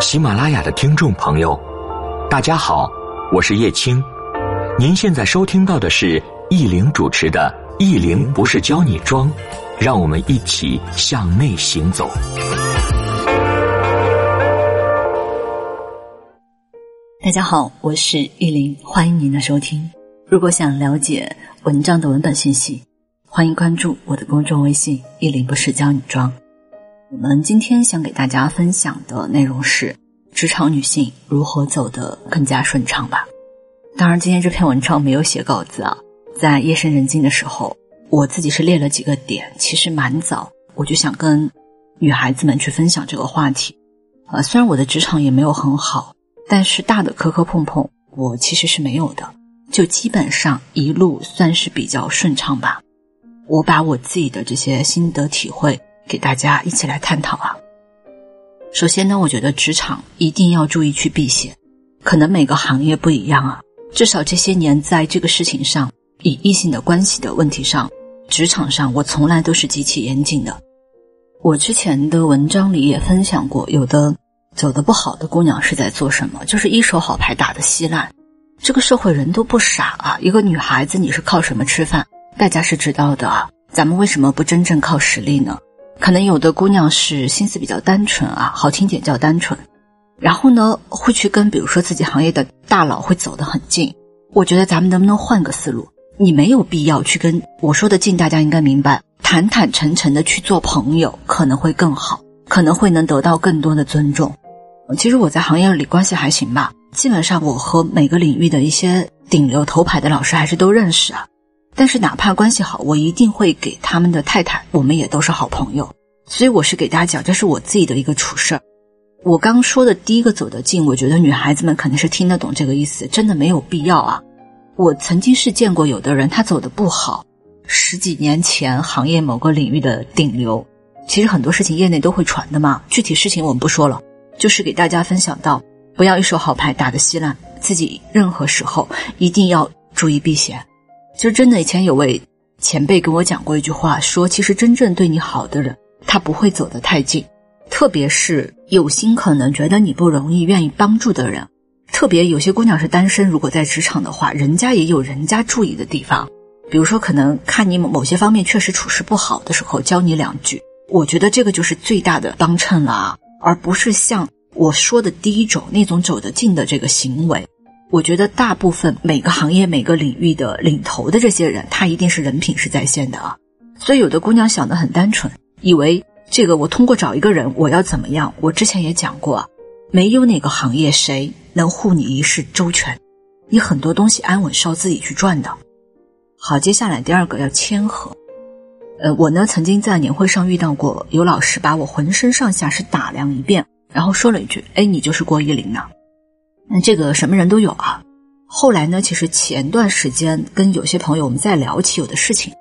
喜马拉雅的听众朋友，大家好，我是叶青。您现在收听到的是易玲主持的《易玲不是教你装》，让我们一起向内行走。大家好，我是易玲，欢迎您的收听。如果想了解文章的文本信息，欢迎关注我的公众微信“易玲不是教你装”。我们今天想给大家分享的内容是职场女性如何走得更加顺畅吧。当然，今天这篇文章没有写稿子啊，在夜深人静的时候，我自己是列了几个点，其实蛮早我就想跟女孩子们去分享这个话题。呃，虽然我的职场也没有很好，但是大的磕磕碰碰我其实是没有的，就基本上一路算是比较顺畅吧。我把我自己的这些心得体会。给大家一起来探讨啊。首先呢，我觉得职场一定要注意去避险，可能每个行业不一样啊。至少这些年在这个事情上，以异性的关系的问题上，职场上我从来都是极其严谨的。我之前的文章里也分享过，有的走的不好的姑娘是在做什么，就是一手好牌打得稀烂。这个社会人都不傻啊，一个女孩子你是靠什么吃饭？大家是知道的啊。咱们为什么不真正靠实力呢？可能有的姑娘是心思比较单纯啊，好听点叫单纯，然后呢会去跟比如说自己行业的大佬会走得很近。我觉得咱们能不能换个思路？你没有必要去跟我说的近，大家应该明白，坦坦诚诚的去做朋友可能会更好，可能会能得到更多的尊重。其实我在行业里关系还行吧，基本上我和每个领域的一些顶流头牌的老师还是都认识啊。但是哪怕关系好，我一定会给他们的太太，我们也都是好朋友。所以我是给大家讲，这是我自己的一个处事儿。我刚说的第一个走得近，我觉得女孩子们肯定是听得懂这个意思，真的没有必要啊。我曾经是见过有的人他走得不好，十几年前行业某个领域的顶流，其实很多事情业内都会传的嘛。具体事情我们不说了，就是给大家分享到，不要一手好牌打得稀烂，自己任何时候一定要注意避险。就真的，以前有位前辈跟我讲过一句话，说其实真正对你好的人，他不会走得太近，特别是有心可能觉得你不容易、愿意帮助的人。特别有些姑娘是单身，如果在职场的话，人家也有人家注意的地方，比如说可能看你某某些方面确实处事不好的时候，教你两句。我觉得这个就是最大的帮衬了啊，而不是像我说的第一种那种走得近的这个行为。我觉得大部分每个行业每个领域的领头的这些人，他一定是人品是在线的啊。所以有的姑娘想的很单纯，以为这个我通过找一个人我要怎么样？我之前也讲过，没有哪个行业谁能护你一世周全，你很多东西安稳是要自己去赚的。好，接下来第二个要谦和。呃，我呢曾经在年会上遇到过有老师把我浑身上下是打量一遍，然后说了一句：“哎，你就是郭依林啊。”那这个什么人都有啊。后来呢，其实前段时间跟有些朋友我们在聊起有的事情，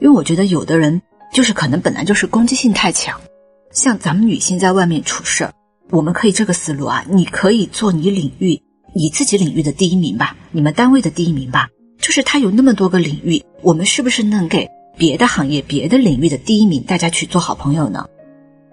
因为我觉得有的人就是可能本来就是攻击性太强，像咱们女性在外面处事，我们可以这个思路啊，你可以做你领域你自己领域的第一名吧，你们单位的第一名吧。就是他有那么多个领域，我们是不是能给别的行业、别的领域的第一名，大家去做好朋友呢？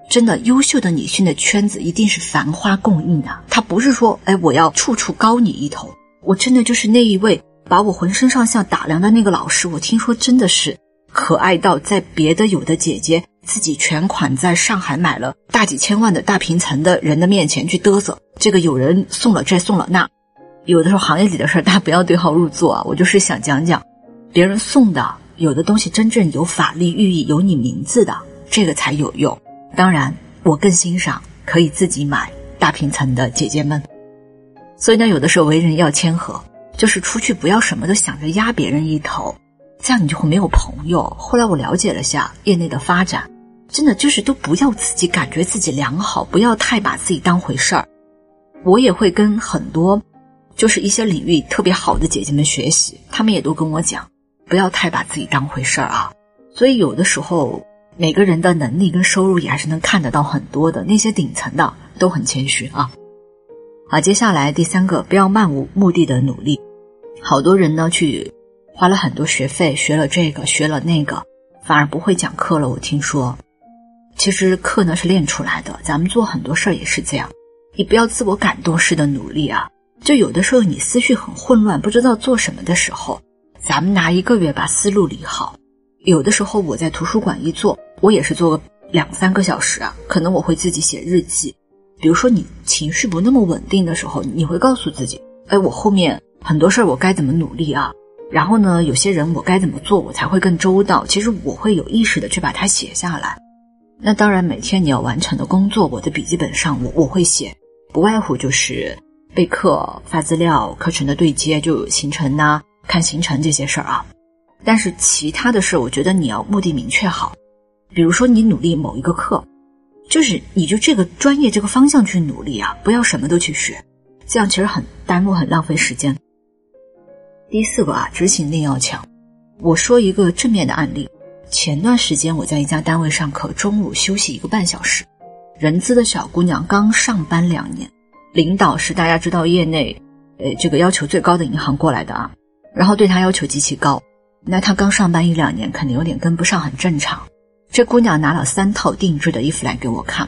真的优秀的女性的圈子一定是繁花供应的，她不是说，哎，我要处处高你一头。我真的就是那一位把我浑身上下打量的那个老师，我听说真的是可爱到在别的有的姐姐自己全款在上海买了大几千万的大平层的人的面前去嘚瑟，这个有人送了这送了那，有的时候行业里的事儿大家不要对号入座啊。我就是想讲讲，别人送的有的东西真正有法律寓意、有你名字的，这个才有用。当然，我更欣赏可以自己买大平层的姐姐们。所以呢，有的时候为人要谦和，就是出去不要什么都想着压别人一头，这样你就会没有朋友。后来我了解了下业内的发展，真的就是都不要自己感觉自己良好，不要太把自己当回事儿。我也会跟很多就是一些领域特别好的姐姐们学习，她们也都跟我讲，不要太把自己当回事儿啊。所以有的时候。每个人的能力跟收入也还是能看得到很多的，那些顶层的都很谦虚啊。好，接下来第三个，不要漫无目的的努力。好多人呢去花了很多学费学了这个学了那个，反而不会讲课了。我听说，其实课呢是练出来的，咱们做很多事儿也是这样，你不要自我感动式的努力啊。就有的时候你思绪很混乱，不知道做什么的时候，咱们拿一个月把思路理好。有的时候我在图书馆一坐，我也是坐个两三个小时啊，可能我会自己写日记。比如说你情绪不那么稳定的时候，你会告诉自己：哎，我后面很多事儿我该怎么努力啊？然后呢，有些人我该怎么做我才会更周到？其实我会有意识的去把它写下来。那当然，每天你要完成的工作，我的笔记本上我我会写，不外乎就是备课、发资料、课程的对接，就行程呐、看行程这些事儿啊。但是其他的事，我觉得你要目的明确好。比如说，你努力某一个课，就是你就这个专业这个方向去努力啊，不要什么都去学，这样其实很耽误、很浪费时间。第四个啊，执行力要强。我说一个正面的案例。前段时间我在一家单位上课，中午休息一个半小时。人资的小姑娘刚上班两年，领导是大家知道业内，呃，这个要求最高的银行过来的啊，然后对她要求极其高。那她刚上班一两年，肯定有点跟不上，很正常。这姑娘拿了三套定制的衣服来给我看，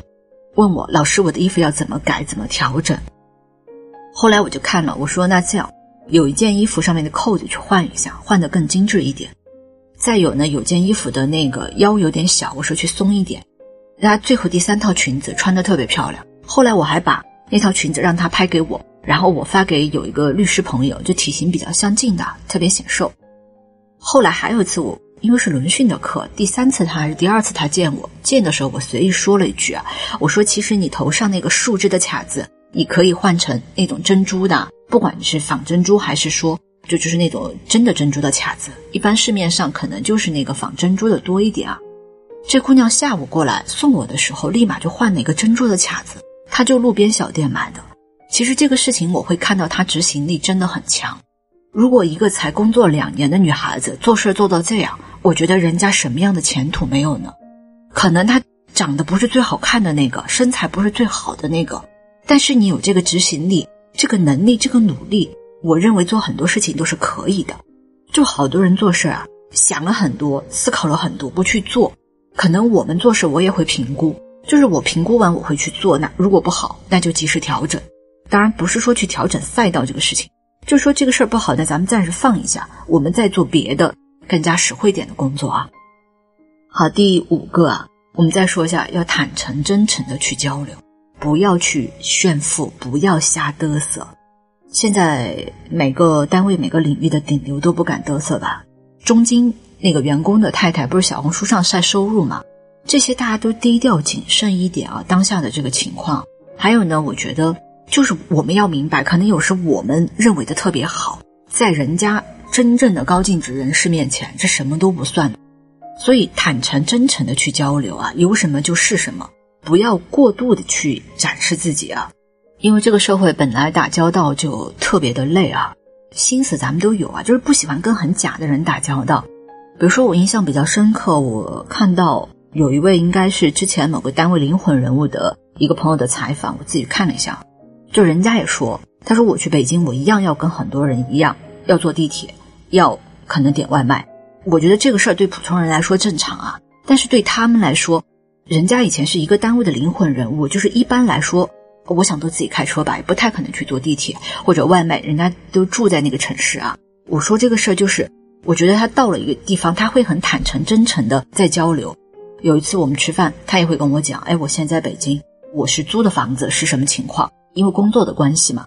问我老师我的衣服要怎么改，怎么调整。后来我就看了，我说那这样。有一件衣服上面的扣子去换一下，换得更精致一点。再有呢，有件衣服的那个腰有点小，我说去松一点。那最后第三套裙子穿的特别漂亮。后来我还把那套裙子让她拍给我，然后我发给有一个律师朋友，就体型比较相近的，特别显瘦。后来还有一次我因为是轮训的课，第三次他还是第二次他见我，见的时候我随意说了一句啊，我说其实你头上那个树枝的卡子，你可以换成那种珍珠的。不管你是仿珍珠还是说就就是那种真的珍珠的卡子，一般市面上可能就是那个仿珍珠的多一点啊。这姑娘下午过来送我的时候，立马就换了一个珍珠的卡子，她就路边小店买的。其实这个事情我会看到她执行力真的很强。如果一个才工作两年的女孩子做事做到这样，我觉得人家什么样的前途没有呢？可能她长得不是最好看的那个，身材不是最好的那个，但是你有这个执行力。这个能力，这个努力，我认为做很多事情都是可以的。就好多人做事啊，想了很多，思考了很多，不去做。可能我们做事，我也会评估，就是我评估完我会去做。那如果不好，那就及时调整。当然不是说去调整赛道这个事情，就说这个事儿不好，那咱们暂时放一下，我们再做别的更加实惠点的工作啊。好，第五个啊，我们再说一下，要坦诚真诚的去交流。不要去炫富，不要瞎嘚瑟。现在每个单位、每个领域的顶流都不敢嘚瑟吧？中金那个员工的太太不是小红书上晒收入吗？这些大家都低调谨慎一点啊。当下的这个情况，还有呢，我觉得就是我们要明白，可能有时我们认为的特别好，在人家真正的高净值人士面前，这什么都不算。所以坦诚真诚的去交流啊，有什么就是什么。不要过度的去展示自己啊，因为这个社会本来打交道就特别的累啊，心思咱们都有啊，就是不喜欢跟很假的人打交道。比如说我印象比较深刻，我看到有一位应该是之前某个单位灵魂人物的一个朋友的采访，我自己看了一下，就人家也说，他说我去北京，我一样要跟很多人一样，要坐地铁，要可能点外卖。我觉得这个事儿对普通人来说正常啊，但是对他们来说。人家以前是一个单位的灵魂人物，就是一般来说，我想都自己开车吧，也不太可能去坐地铁或者外卖。人家都住在那个城市啊。我说这个事儿就是，我觉得他到了一个地方，他会很坦诚、真诚的在交流。有一次我们吃饭，他也会跟我讲：“哎，我现在北京，我是租的房子，是什么情况？因为工作的关系嘛。”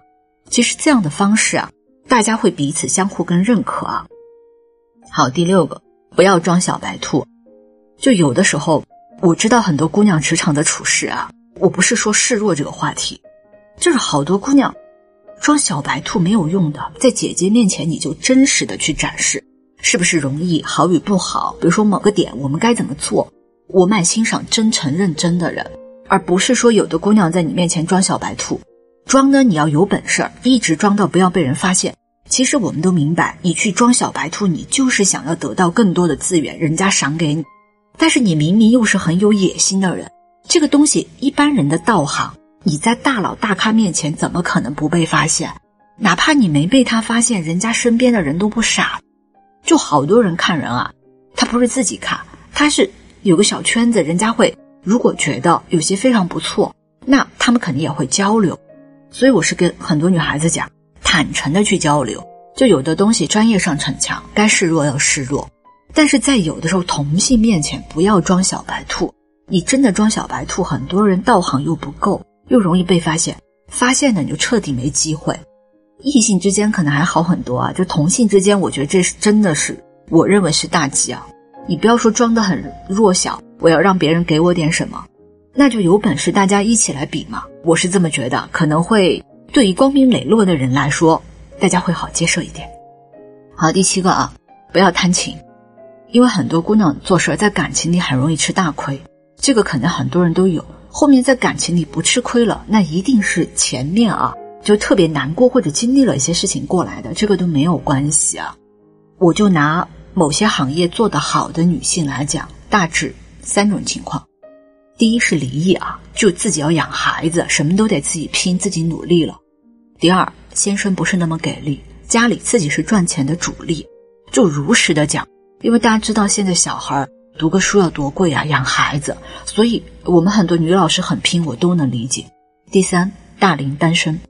其实这样的方式啊，大家会彼此相互更认可啊。好，第六个，不要装小白兔，就有的时候。我知道很多姑娘职场的处事啊，我不是说示弱这个话题，就是好多姑娘装小白兔没有用的，在姐姐面前你就真实的去展示，是不是容易好与不好？比如说某个点我们该怎么做？我蛮欣赏真诚认真的人，而不是说有的姑娘在你面前装小白兔，装呢你要有本事，一直装到不要被人发现。其实我们都明白，你去装小白兔，你就是想要得到更多的资源，人家赏给你。但是你明明又是很有野心的人，这个东西一般人的道行，你在大佬大咖面前怎么可能不被发现？哪怕你没被他发现，人家身边的人都不傻。就好多人看人啊，他不是自己看，他是有个小圈子，人家会如果觉得有些非常不错，那他们肯定也会交流。所以我是跟很多女孩子讲，坦诚的去交流。就有的东西专业上逞强，该示弱要示弱，但是在有的时候同性面前不要装小白兔。你真的装小白兔，很多人道行又不够，又容易被发现。发现了你就彻底没机会。异性之间可能还好很多啊，就同性之间，我觉得这是真的是我认为是大忌啊。你不要说装的很弱小，我要让别人给我点什么，那就有本事大家一起来比嘛。我是这么觉得，可能会对于光明磊落的人来说。大家会好接受一点。好，第七个啊，不要贪情，因为很多姑娘做事在感情里很容易吃大亏，这个可能很多人都有。后面在感情里不吃亏了，那一定是前面啊就特别难过或者经历了一些事情过来的，这个都没有关系啊。我就拿某些行业做得好的女性来讲，大致三种情况：第一是离异啊，就自己要养孩子，什么都得自己拼，自己努力了；第二。先生不是那么给力，家里自己是赚钱的主力，就如实的讲。因为大家知道现在小孩读个书要多贵啊，养孩子，所以我们很多女老师很拼，我都能理解。第三，大龄单身，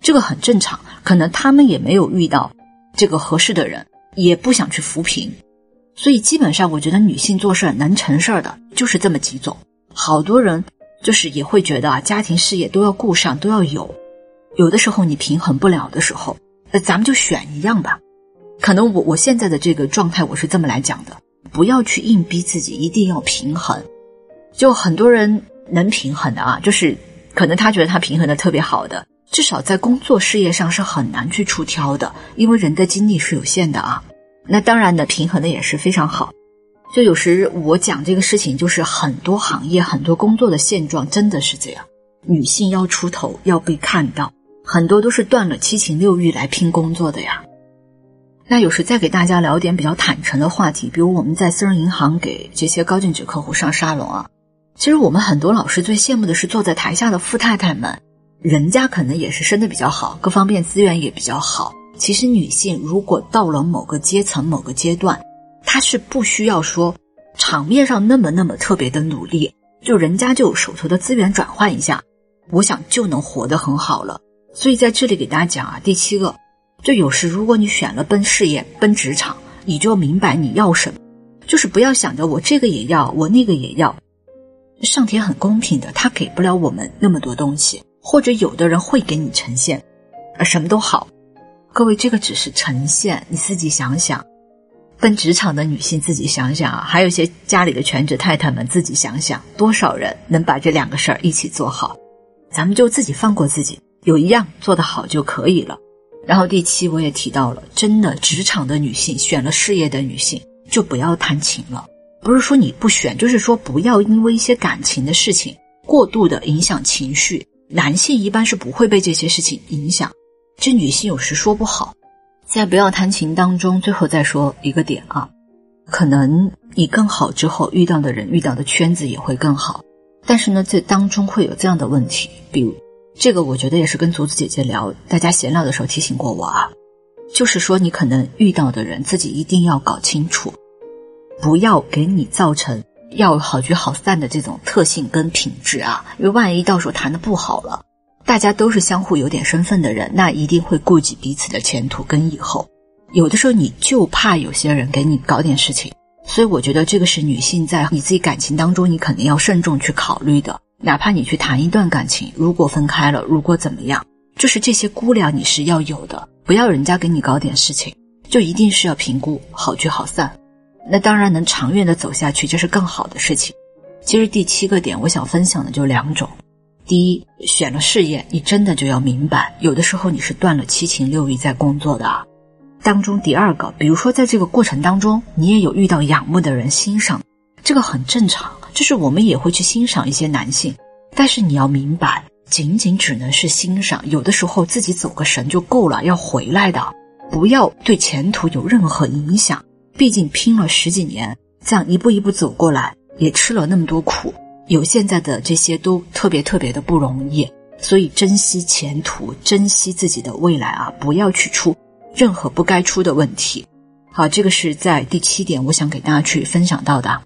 这个很正常，可能他们也没有遇到这个合适的人，也不想去扶贫，所以基本上我觉得女性做事能成事儿的就是这么几种。好多人就是也会觉得啊，家庭事业都要顾上，都要有。有的时候你平衡不了的时候，那咱们就选一样吧。可能我我现在的这个状态，我是这么来讲的：不要去硬逼自己一定要平衡。就很多人能平衡的啊，就是可能他觉得他平衡的特别好的，至少在工作事业上是很难去出挑的，因为人的精力是有限的啊。那当然呢，平衡的也是非常好。就有时我讲这个事情，就是很多行业、很多工作的现状真的是这样，女性要出头，要被看到。很多都是断了七情六欲来拼工作的呀。那有时再给大家聊点比较坦诚的话题，比如我们在私人银行给这些高净值客户上沙龙啊。其实我们很多老师最羡慕的是坐在台下的富太太们，人家可能也是生的比较好，各方面资源也比较好。其实女性如果到了某个阶层、某个阶段，他是不需要说场面上那么那么特别的努力，就人家就手头的资源转换一下，我想就能活得很好了。所以在这里给大家讲啊，第七个，就有时如果你选了奔事业、奔职场，你就明白你要什么，就是不要想着我这个也要，我那个也要。上天很公平的，他给不了我们那么多东西，或者有的人会给你呈现，呃，什么都好。各位，这个只是呈现，你自己想想。奔职场的女性自己想想啊，还有一些家里的全职太太们自己想想，多少人能把这两个事儿一起做好？咱们就自己放过自己。有一样做得好就可以了。然后第七，我也提到了，真的职场的女性选了事业的女性，就不要谈情了。不是说你不选，就是说不要因为一些感情的事情过度的影响情绪。男性一般是不会被这些事情影响，这女性有时说不好。在不要贪情当中，最后再说一个点啊，可能你更好之后遇到的人、遇到的圈子也会更好，但是呢，这当中会有这样的问题，比如。这个我觉得也是跟竹子姐姐聊，大家闲聊的时候提醒过我啊，就是说你可能遇到的人自己一定要搞清楚，不要给你造成要好聚好散的这种特性跟品质啊，因为万一到时候谈的不好了，大家都是相互有点身份的人，那一定会顾及彼此的前途跟以后。有的时候你就怕有些人给你搞点事情，所以我觉得这个是女性在你自己感情当中，你肯定要慎重去考虑的。哪怕你去谈一段感情，如果分开了，如果怎么样，就是这些估量你是要有的，不要人家给你搞点事情，就一定是要评估好聚好散。那当然能长远的走下去，就是更好的事情。其实第七个点，我想分享的就两种：第一，选了事业，你真的就要明白，有的时候你是断了七情六欲在工作的。当中第二个，比如说在这个过程当中，你也有遇到仰慕的人欣赏，这个很正常。就是我们也会去欣赏一些男性，但是你要明白，仅仅只能是欣赏，有的时候自己走个神就够了，要回来的，不要对前途有任何影响。毕竟拼了十几年，这样一步一步走过来，也吃了那么多苦，有现在的这些都特别特别的不容易，所以珍惜前途，珍惜自己的未来啊，不要去出任何不该出的问题。好，这个是在第七点，我想给大家去分享到的。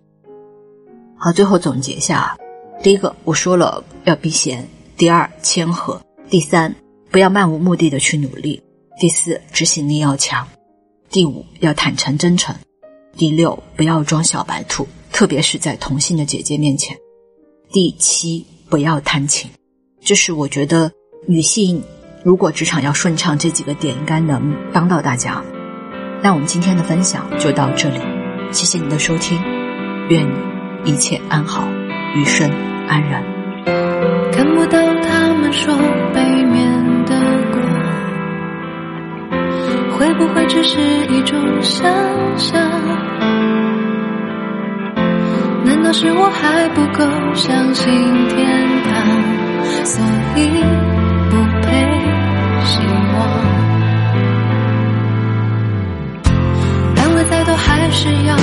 好，最后总结一下啊：第一个，我说了要避嫌；第二，谦和；第三，不要漫无目的的去努力；第四，执行力要强；第五，要坦诚真诚；第六，不要装小白兔，特别是在同性的姐姐面前；第七，不要贪情。这是我觉得女性如果职场要顺畅，这几个点应该能帮到大家。那我们今天的分享就到这里，谢谢你的收听，愿你一切安好，余生安然。看不到他们说背面的光，会不会只是一种想象？难道是我还不够相信天堂，所以不配希望？再多还是要